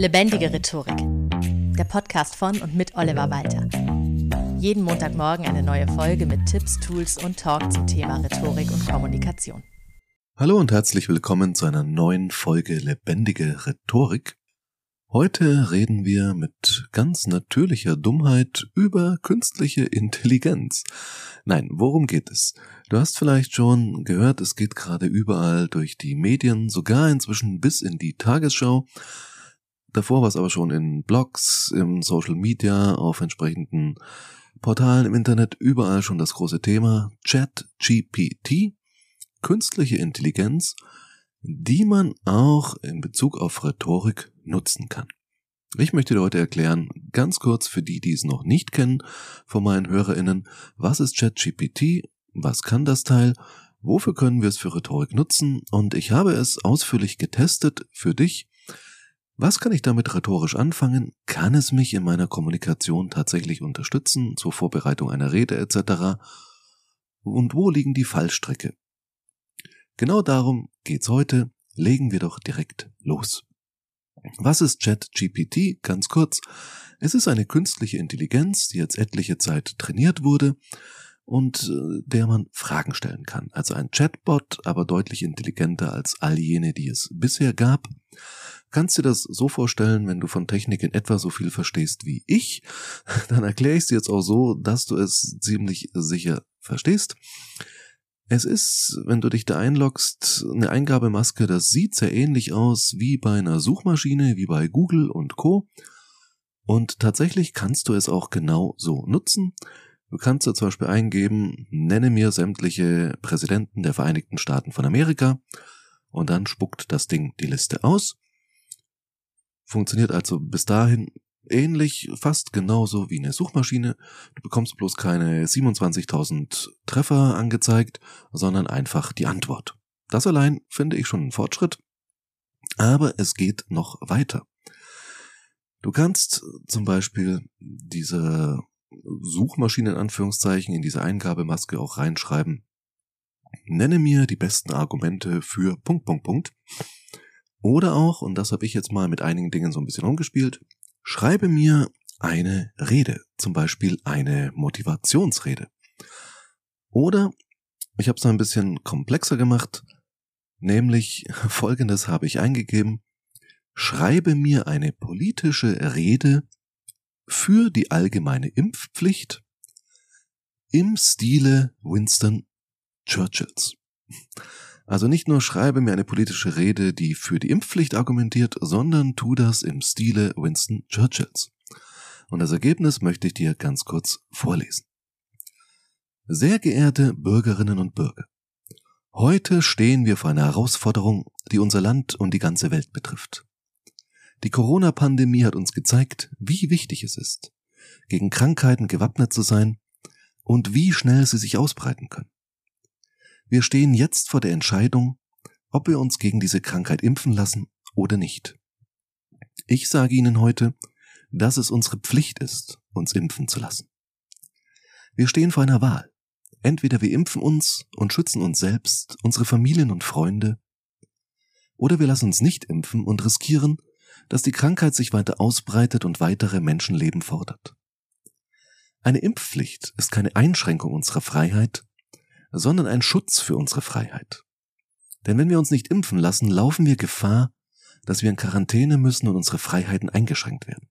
Lebendige Rhetorik. Der Podcast von und mit Oliver Walter. Jeden Montagmorgen eine neue Folge mit Tipps, Tools und Talk zum Thema Rhetorik und Kommunikation. Hallo und herzlich willkommen zu einer neuen Folge Lebendige Rhetorik. Heute reden wir mit ganz natürlicher Dummheit über künstliche Intelligenz. Nein, worum geht es? Du hast vielleicht schon gehört, es geht gerade überall durch die Medien, sogar inzwischen bis in die Tagesschau. Davor war es aber schon in Blogs, im Social Media, auf entsprechenden Portalen im Internet, überall schon das große Thema Chat GPT, künstliche Intelligenz die man auch in Bezug auf Rhetorik nutzen kann. Ich möchte dir heute erklären, ganz kurz für die, die es noch nicht kennen, von meinen HörerInnen, was ist ChatGPT, was kann das Teil, wofür können wir es für Rhetorik nutzen und ich habe es ausführlich getestet für dich. Was kann ich damit rhetorisch anfangen? Kann es mich in meiner Kommunikation tatsächlich unterstützen, zur Vorbereitung einer Rede etc.? Und wo liegen die Fallstrecke? Genau darum geht's heute. Legen wir doch direkt los. Was ist ChatGPT? Ganz kurz. Es ist eine künstliche Intelligenz, die jetzt etliche Zeit trainiert wurde und äh, der man Fragen stellen kann. Also ein Chatbot, aber deutlich intelligenter als all jene, die es bisher gab. Kannst dir das so vorstellen, wenn du von Technik in etwa so viel verstehst wie ich, dann erkläre ich es jetzt auch so, dass du es ziemlich sicher verstehst. Es ist, wenn du dich da einloggst, eine Eingabemaske, das sieht sehr ähnlich aus wie bei einer Suchmaschine, wie bei Google und Co. Und tatsächlich kannst du es auch genau so nutzen. Du kannst da zum Beispiel eingeben, nenne mir sämtliche Präsidenten der Vereinigten Staaten von Amerika und dann spuckt das Ding die Liste aus. Funktioniert also bis dahin ähnlich, fast genauso wie eine Suchmaschine. Du bekommst bloß keine 27.000 Treffer angezeigt, sondern einfach die Antwort. Das allein finde ich schon einen Fortschritt. Aber es geht noch weiter. Du kannst zum Beispiel diese Suchmaschine in Anführungszeichen in diese Eingabemaske auch reinschreiben. Nenne mir die besten Argumente für Punkt, Punkt, Punkt. Oder auch, und das habe ich jetzt mal mit einigen Dingen so ein bisschen umgespielt, Schreibe mir eine Rede, zum Beispiel eine Motivationsrede. Oder ich habe es ein bisschen komplexer gemacht, nämlich folgendes habe ich eingegeben. Schreibe mir eine politische Rede für die allgemeine Impfpflicht im Stile Winston Churchills. Also nicht nur schreibe mir eine politische Rede, die für die Impfpflicht argumentiert, sondern tu das im Stile Winston Churchills. Und das Ergebnis möchte ich dir ganz kurz vorlesen. Sehr geehrte Bürgerinnen und Bürger, heute stehen wir vor einer Herausforderung, die unser Land und die ganze Welt betrifft. Die Corona-Pandemie hat uns gezeigt, wie wichtig es ist, gegen Krankheiten gewappnet zu sein und wie schnell sie sich ausbreiten können. Wir stehen jetzt vor der Entscheidung, ob wir uns gegen diese Krankheit impfen lassen oder nicht. Ich sage Ihnen heute, dass es unsere Pflicht ist, uns impfen zu lassen. Wir stehen vor einer Wahl. Entweder wir impfen uns und schützen uns selbst, unsere Familien und Freunde, oder wir lassen uns nicht impfen und riskieren, dass die Krankheit sich weiter ausbreitet und weitere Menschenleben fordert. Eine Impfpflicht ist keine Einschränkung unserer Freiheit, sondern ein Schutz für unsere Freiheit. Denn wenn wir uns nicht impfen lassen, laufen wir Gefahr, dass wir in Quarantäne müssen und unsere Freiheiten eingeschränkt werden.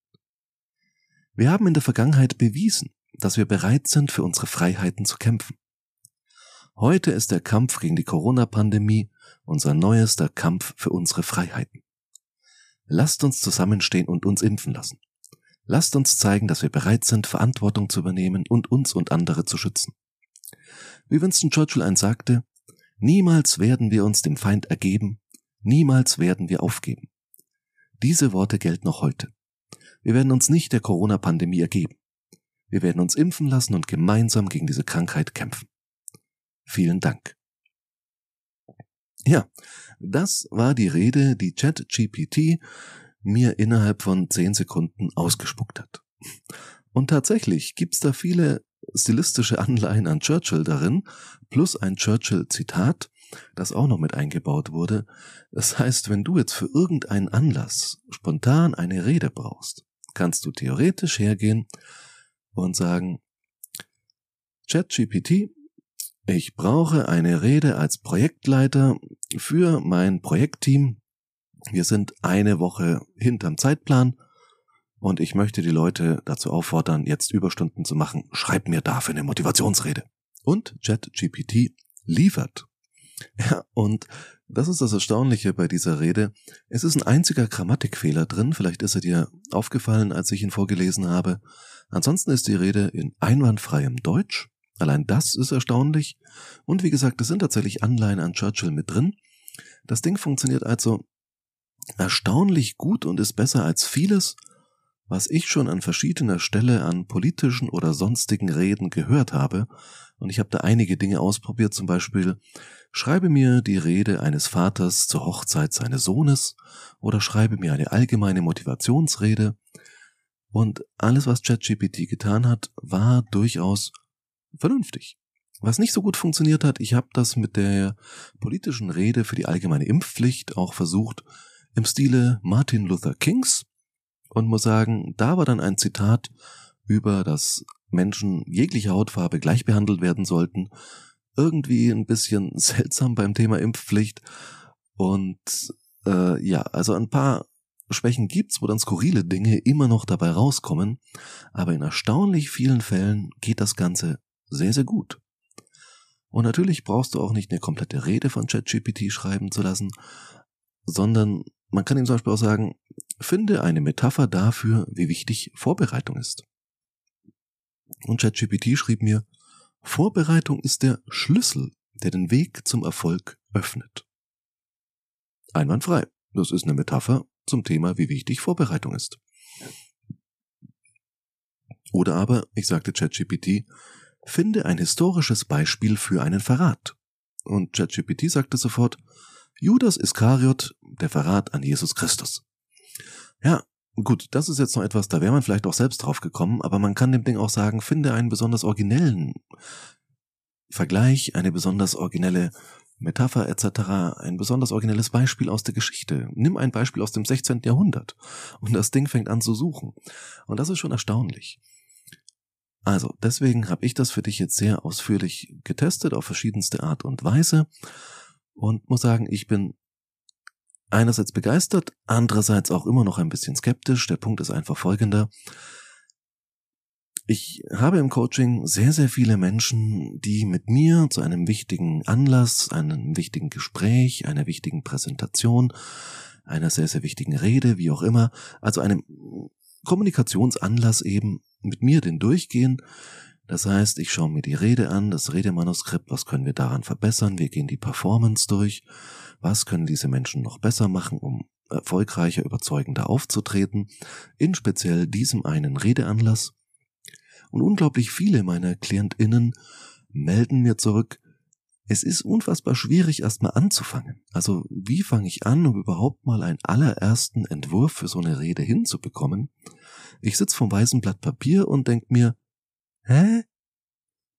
Wir haben in der Vergangenheit bewiesen, dass wir bereit sind, für unsere Freiheiten zu kämpfen. Heute ist der Kampf gegen die Corona-Pandemie unser neuester Kampf für unsere Freiheiten. Lasst uns zusammenstehen und uns impfen lassen. Lasst uns zeigen, dass wir bereit sind, Verantwortung zu übernehmen und uns und andere zu schützen. Wie Winston Churchill einst sagte, niemals werden wir uns dem Feind ergeben, niemals werden wir aufgeben. Diese Worte gelten noch heute. Wir werden uns nicht der Corona-Pandemie ergeben. Wir werden uns impfen lassen und gemeinsam gegen diese Krankheit kämpfen. Vielen Dank. Ja, das war die Rede, die ChatGPT mir innerhalb von zehn Sekunden ausgespuckt hat. Und tatsächlich gibt's da viele stilistische Anleihen an Churchill darin, plus ein Churchill-Zitat. das auch noch mit eingebaut wurde. Das heißt, wenn du jetzt für irgendeinen Anlass spontan eine Rede brauchst, kannst du theoretisch hergehen und sagen, ChatGPT, ich brauche eine Rede als Projektleiter für mein Projektteam. Wir sind eine Woche hinterm Zeitplan und ich möchte die Leute dazu auffordern, jetzt Überstunden zu machen. Schreib mir dafür eine Motivationsrede. Und ChatGPT liefert. Ja, und das ist das Erstaunliche bei dieser Rede. Es ist ein einziger Grammatikfehler drin. Vielleicht ist er dir aufgefallen, als ich ihn vorgelesen habe. Ansonsten ist die Rede in einwandfreiem Deutsch. Allein das ist erstaunlich. Und wie gesagt, es sind tatsächlich Anleihen an Churchill mit drin. Das Ding funktioniert also erstaunlich gut und ist besser als vieles, was ich schon an verschiedener Stelle an politischen oder sonstigen Reden gehört habe, und ich habe da einige Dinge ausprobiert, zum Beispiel schreibe mir die Rede eines Vaters zur Hochzeit seines Sohnes oder schreibe mir eine allgemeine Motivationsrede. Und alles, was ChatGPT getan hat, war durchaus vernünftig. Was nicht so gut funktioniert hat, ich habe das mit der politischen Rede für die allgemeine Impfpflicht auch versucht im Stile Martin Luther Kings und muss sagen, da war dann ein Zitat über, dass Menschen jeglicher Hautfarbe gleich behandelt werden sollten, irgendwie ein bisschen seltsam beim Thema Impfpflicht. Und äh, ja, also ein paar Schwächen gibt's, wo dann skurrile Dinge immer noch dabei rauskommen, aber in erstaunlich vielen Fällen geht das Ganze sehr, sehr gut. Und natürlich brauchst du auch nicht eine komplette Rede von ChatGPT schreiben zu lassen, sondern man kann ihm zum Beispiel auch sagen, finde eine Metapher dafür, wie wichtig Vorbereitung ist. Und ChatGPT schrieb mir, Vorbereitung ist der Schlüssel, der den Weg zum Erfolg öffnet. Einwandfrei. Das ist eine Metapher zum Thema, wie wichtig Vorbereitung ist. Oder aber, ich sagte ChatGPT, finde ein historisches Beispiel für einen Verrat. Und ChatGPT sagte sofort, Judas Iskariot, der Verrat an Jesus Christus. Ja, gut, das ist jetzt noch etwas, da wäre man vielleicht auch selbst drauf gekommen, aber man kann dem Ding auch sagen, finde einen besonders originellen Vergleich, eine besonders originelle Metapher etc., ein besonders originelles Beispiel aus der Geschichte. Nimm ein Beispiel aus dem 16. Jahrhundert und das Ding fängt an zu suchen. Und das ist schon erstaunlich. Also, deswegen habe ich das für dich jetzt sehr ausführlich getestet auf verschiedenste Art und Weise und muss sagen, ich bin einerseits begeistert, andererseits auch immer noch ein bisschen skeptisch. Der Punkt ist einfach folgender. Ich habe im Coaching sehr, sehr viele Menschen, die mit mir zu einem wichtigen Anlass, einem wichtigen Gespräch, einer wichtigen Präsentation, einer sehr, sehr wichtigen Rede, wie auch immer, also einem Kommunikationsanlass eben mit mir den durchgehen, das heißt, ich schaue mir die Rede an, das Redemanuskript, was können wir daran verbessern, wir gehen die Performance durch, was können diese Menschen noch besser machen, um erfolgreicher, überzeugender aufzutreten, in speziell diesem einen Redeanlass. Und unglaublich viele meiner KlientInnen melden mir zurück, es ist unfassbar schwierig, erstmal anzufangen. Also, wie fange ich an, um überhaupt mal einen allerersten Entwurf für so eine Rede hinzubekommen? Ich sitze vom weißen Blatt Papier und denke mir, Hä?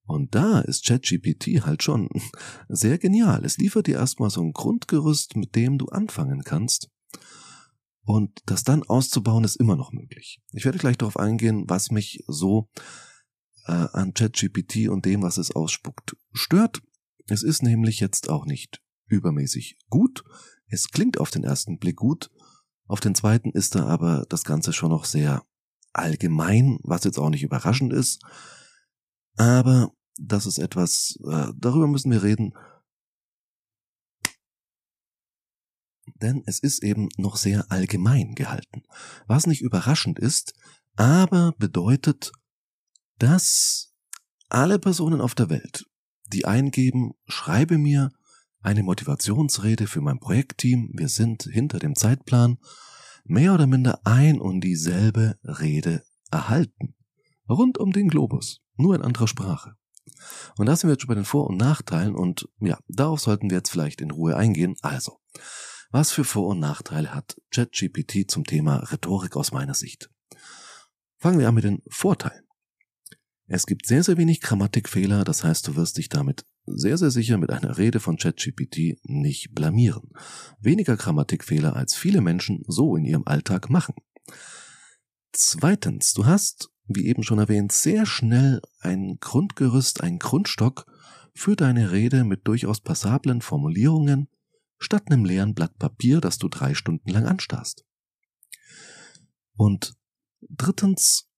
Und da ist ChatGPT halt schon sehr genial. Es liefert dir erstmal so ein Grundgerüst, mit dem du anfangen kannst. Und das dann auszubauen ist immer noch möglich. Ich werde gleich darauf eingehen, was mich so äh, an ChatGPT und dem, was es ausspuckt, stört. Es ist nämlich jetzt auch nicht übermäßig gut. Es klingt auf den ersten Blick gut. Auf den zweiten ist da aber das Ganze schon noch sehr allgemein, was jetzt auch nicht überraschend ist. Aber das ist etwas, äh, darüber müssen wir reden. Denn es ist eben noch sehr allgemein gehalten. Was nicht überraschend ist, aber bedeutet, dass alle Personen auf der Welt, die eingeben, schreibe mir eine Motivationsrede für mein Projektteam, wir sind hinter dem Zeitplan, mehr oder minder ein und dieselbe Rede erhalten. Rund um den Globus nur in anderer Sprache. Und da sind wir jetzt schon bei den Vor- und Nachteilen und ja, darauf sollten wir jetzt vielleicht in Ruhe eingehen. Also, was für Vor- und Nachteile hat ChatGPT zum Thema Rhetorik aus meiner Sicht? Fangen wir an mit den Vorteilen. Es gibt sehr, sehr wenig Grammatikfehler, das heißt, du wirst dich damit sehr, sehr sicher mit einer Rede von ChatGPT nicht blamieren. Weniger Grammatikfehler, als viele Menschen so in ihrem Alltag machen. Zweitens, du hast, wie eben schon erwähnt, sehr schnell ein Grundgerüst, ein Grundstock für deine Rede mit durchaus passablen Formulierungen, statt einem leeren Blatt Papier, das du drei Stunden lang anstarrst. Und drittens,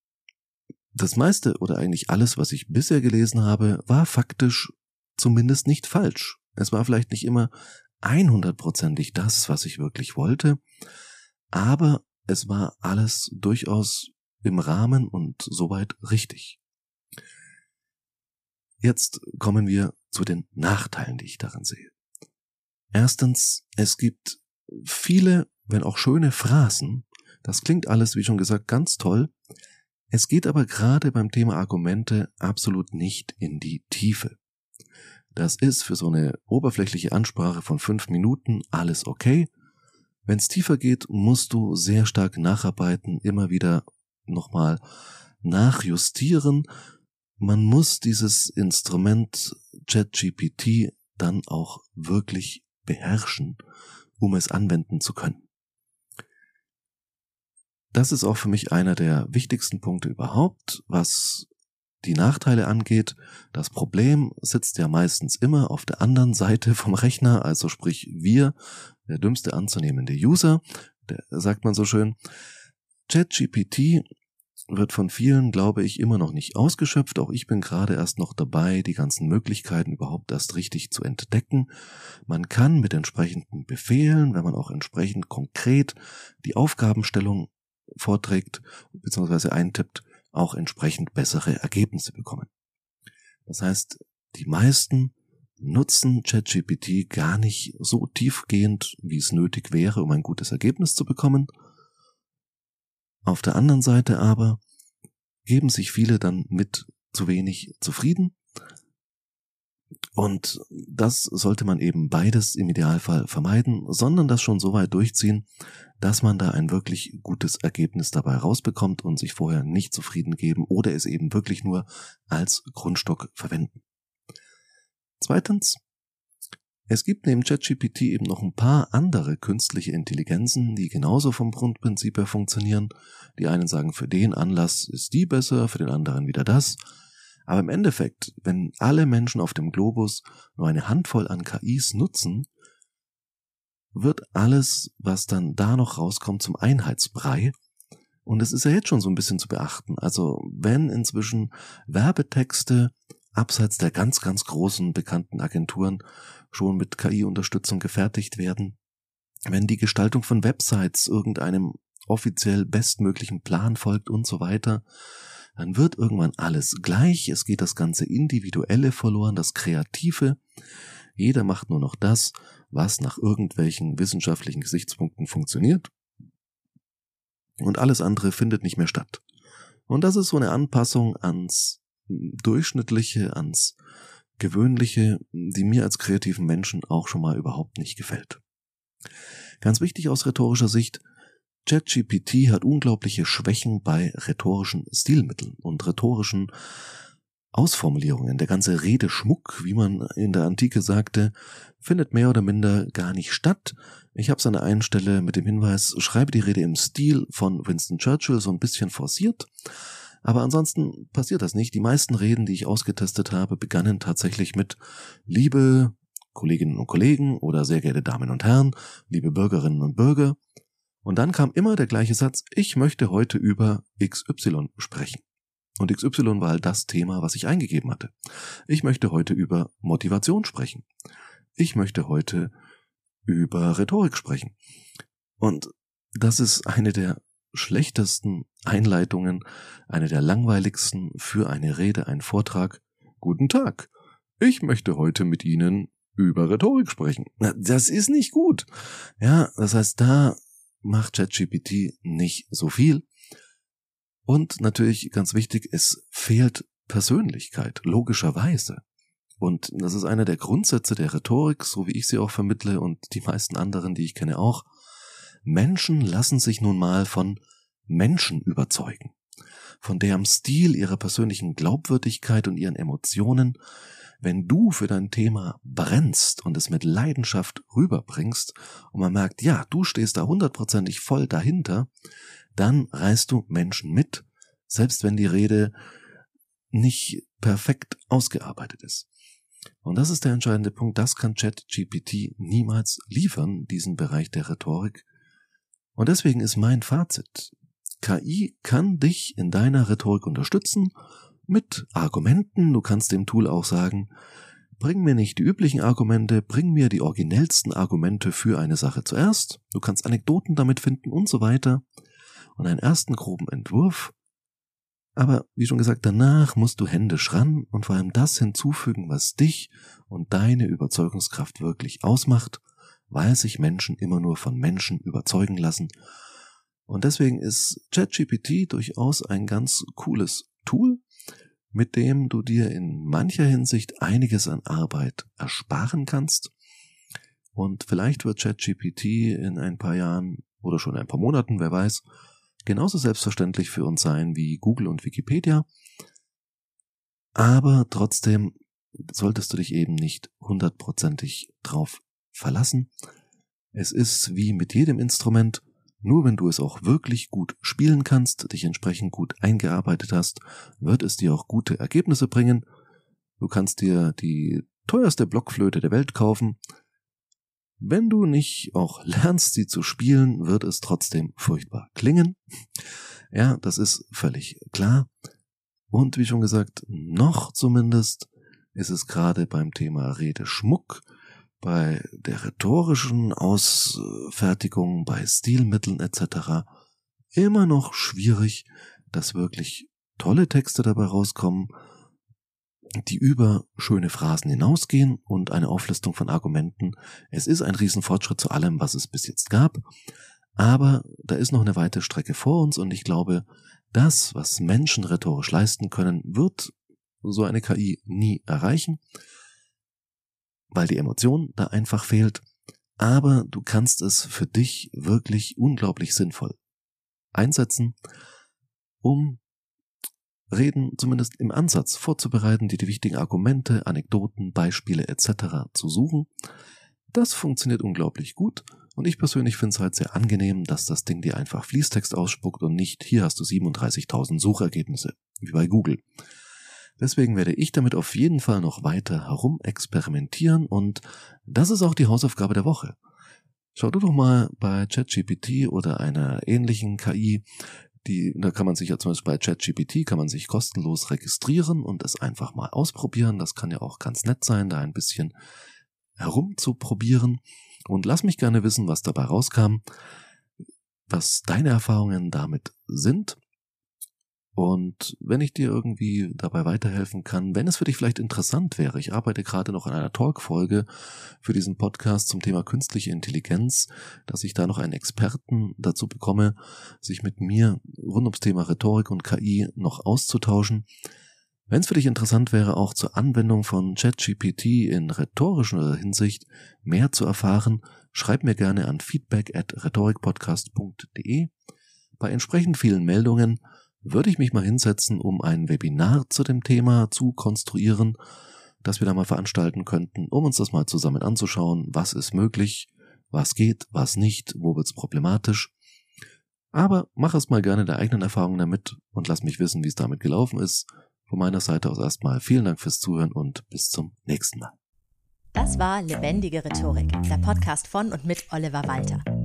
das meiste oder eigentlich alles, was ich bisher gelesen habe, war faktisch zumindest nicht falsch. Es war vielleicht nicht immer 100%ig das, was ich wirklich wollte, aber es war alles durchaus im Rahmen und soweit richtig. Jetzt kommen wir zu den Nachteilen, die ich daran sehe. Erstens, es gibt viele, wenn auch schöne Phrasen. Das klingt alles, wie schon gesagt, ganz toll. Es geht aber gerade beim Thema Argumente absolut nicht in die Tiefe. Das ist für so eine oberflächliche Ansprache von fünf Minuten alles okay. Wenn es tiefer geht, musst du sehr stark nacharbeiten, immer wieder nochmal nachjustieren. Man muss dieses Instrument ChatGPT dann auch wirklich beherrschen, um es anwenden zu können. Das ist auch für mich einer der wichtigsten Punkte überhaupt, was die Nachteile angeht. Das Problem sitzt ja meistens immer auf der anderen Seite vom Rechner, also sprich wir, der dümmste anzunehmende User, der sagt man so schön. ChatGPT wird von vielen, glaube ich, immer noch nicht ausgeschöpft. Auch ich bin gerade erst noch dabei, die ganzen Möglichkeiten überhaupt erst richtig zu entdecken. Man kann mit entsprechenden Befehlen, wenn man auch entsprechend konkret die Aufgabenstellung vorträgt bzw. eintippt, auch entsprechend bessere Ergebnisse bekommen. Das heißt, die meisten nutzen ChatGPT gar nicht so tiefgehend, wie es nötig wäre, um ein gutes Ergebnis zu bekommen, auf der anderen Seite aber geben sich viele dann mit zu wenig zufrieden. Und das sollte man eben beides im Idealfall vermeiden, sondern das schon so weit durchziehen, dass man da ein wirklich gutes Ergebnis dabei rausbekommt und sich vorher nicht zufrieden geben oder es eben wirklich nur als Grundstock verwenden. Zweitens, es gibt neben ChatGPT eben noch ein paar andere künstliche Intelligenzen, die genauso vom Grundprinzip her funktionieren. Die einen sagen, für den Anlass ist die besser, für den anderen wieder das. Aber im Endeffekt, wenn alle Menschen auf dem Globus nur eine Handvoll an KIs nutzen, wird alles, was dann da noch rauskommt, zum Einheitsbrei. Und es ist ja jetzt schon so ein bisschen zu beachten. Also wenn inzwischen Werbetexte abseits der ganz, ganz großen bekannten Agenturen schon mit KI-Unterstützung gefertigt werden. Wenn die Gestaltung von Websites irgendeinem offiziell bestmöglichen Plan folgt und so weiter, dann wird irgendwann alles gleich, es geht das ganze Individuelle verloren, das Kreative. Jeder macht nur noch das, was nach irgendwelchen wissenschaftlichen Gesichtspunkten funktioniert. Und alles andere findet nicht mehr statt. Und das ist so eine Anpassung ans Durchschnittliche, ans Gewöhnliche, die mir als kreativen Menschen auch schon mal überhaupt nicht gefällt. Ganz wichtig aus rhetorischer Sicht, ChatGPT hat unglaubliche Schwächen bei rhetorischen Stilmitteln und rhetorischen Ausformulierungen. Der ganze Redeschmuck, wie man in der Antike sagte, findet mehr oder minder gar nicht statt. Ich habe es an der einen Stelle mit dem Hinweis, schreibe die Rede im Stil von Winston Churchill so ein bisschen forciert. Aber ansonsten passiert das nicht. Die meisten Reden, die ich ausgetestet habe, begannen tatsächlich mit Liebe Kolleginnen und Kollegen oder sehr geehrte Damen und Herren, liebe Bürgerinnen und Bürger. Und dann kam immer der gleiche Satz, ich möchte heute über XY sprechen. Und XY war halt das Thema, was ich eingegeben hatte. Ich möchte heute über Motivation sprechen. Ich möchte heute über Rhetorik sprechen. Und das ist eine der schlechtesten Einleitungen, eine der langweiligsten für eine Rede, ein Vortrag. Guten Tag. Ich möchte heute mit Ihnen über Rhetorik sprechen. Das ist nicht gut. Ja, das heißt, da macht ChatGPT nicht so viel. Und natürlich ganz wichtig, es fehlt Persönlichkeit, logischerweise. Und das ist einer der Grundsätze der Rhetorik, so wie ich sie auch vermittle und die meisten anderen, die ich kenne, auch. Menschen lassen sich nun mal von Menschen überzeugen, von deren Stil, ihrer persönlichen Glaubwürdigkeit und ihren Emotionen. wenn du für dein Thema brennst und es mit Leidenschaft rüberbringst und man merkt, ja, du stehst da hundertprozentig voll dahinter, dann reißt du Menschen mit, selbst wenn die Rede nicht perfekt ausgearbeitet ist. Und das ist der entscheidende Punkt, das kann ChatGPT niemals liefern, diesen Bereich der Rhetorik. Und deswegen ist mein Fazit, KI kann dich in deiner Rhetorik unterstützen mit Argumenten. Du kannst dem Tool auch sagen, bring mir nicht die üblichen Argumente, bring mir die originellsten Argumente für eine Sache zuerst. Du kannst Anekdoten damit finden und so weiter. Und einen ersten groben Entwurf. Aber wie schon gesagt, danach musst du händisch ran und vor allem das hinzufügen, was dich und deine Überzeugungskraft wirklich ausmacht, weil sich Menschen immer nur von Menschen überzeugen lassen und deswegen ist ChatGPT durchaus ein ganz cooles Tool, mit dem du dir in mancher Hinsicht einiges an Arbeit ersparen kannst. Und vielleicht wird ChatGPT in ein paar Jahren oder schon ein paar Monaten, wer weiß, genauso selbstverständlich für uns sein wie Google und Wikipedia. Aber trotzdem solltest du dich eben nicht hundertprozentig drauf verlassen. Es ist wie mit jedem Instrument, nur wenn du es auch wirklich gut spielen kannst, dich entsprechend gut eingearbeitet hast, wird es dir auch gute Ergebnisse bringen. Du kannst dir die teuerste Blockflöte der Welt kaufen. Wenn du nicht auch lernst, sie zu spielen, wird es trotzdem furchtbar klingen. Ja, das ist völlig klar. Und wie schon gesagt, noch zumindest ist es gerade beim Thema Redeschmuck bei der rhetorischen Ausfertigung, bei Stilmitteln etc. immer noch schwierig, dass wirklich tolle Texte dabei rauskommen, die über schöne Phrasen hinausgehen und eine Auflistung von Argumenten. Es ist ein Riesenfortschritt zu allem, was es bis jetzt gab, aber da ist noch eine weite Strecke vor uns und ich glaube, das, was Menschen rhetorisch leisten können, wird so eine KI nie erreichen weil die Emotion da einfach fehlt, aber du kannst es für dich wirklich unglaublich sinnvoll einsetzen, um Reden zumindest im Ansatz vorzubereiten, die die wichtigen Argumente, Anekdoten, Beispiele etc. zu suchen. Das funktioniert unglaublich gut und ich persönlich finde es halt sehr angenehm, dass das Ding dir einfach Fließtext ausspuckt und nicht hier hast du 37.000 Suchergebnisse, wie bei Google. Deswegen werde ich damit auf jeden Fall noch weiter herumexperimentieren und das ist auch die Hausaufgabe der Woche. Schau du doch mal bei ChatGPT oder einer ähnlichen KI, die, da kann man sich ja zum Beispiel bei ChatGPT kann man sich kostenlos registrieren und es einfach mal ausprobieren. Das kann ja auch ganz nett sein, da ein bisschen herumzuprobieren. Und lass mich gerne wissen, was dabei rauskam, was deine Erfahrungen damit sind. Und wenn ich dir irgendwie dabei weiterhelfen kann, wenn es für dich vielleicht interessant wäre, ich arbeite gerade noch an einer Talk-Folge für diesen Podcast zum Thema künstliche Intelligenz, dass ich da noch einen Experten dazu bekomme, sich mit mir rund ums Thema Rhetorik und KI noch auszutauschen. Wenn es für dich interessant wäre, auch zur Anwendung von ChatGPT in rhetorischer Hinsicht mehr zu erfahren, schreib mir gerne an feedback at rhetorikpodcast.de. Bei entsprechend vielen Meldungen würde ich mich mal hinsetzen, um ein Webinar zu dem Thema zu konstruieren, das wir da mal veranstalten könnten, um uns das mal zusammen anzuschauen, was ist möglich, was geht, was nicht, wo wird's problematisch. Aber mach es mal gerne der eigenen Erfahrung damit und lass mich wissen, wie es damit gelaufen ist. Von meiner Seite aus erstmal vielen Dank fürs Zuhören und bis zum nächsten Mal. Das war Lebendige Rhetorik, der Podcast von und mit Oliver Walter.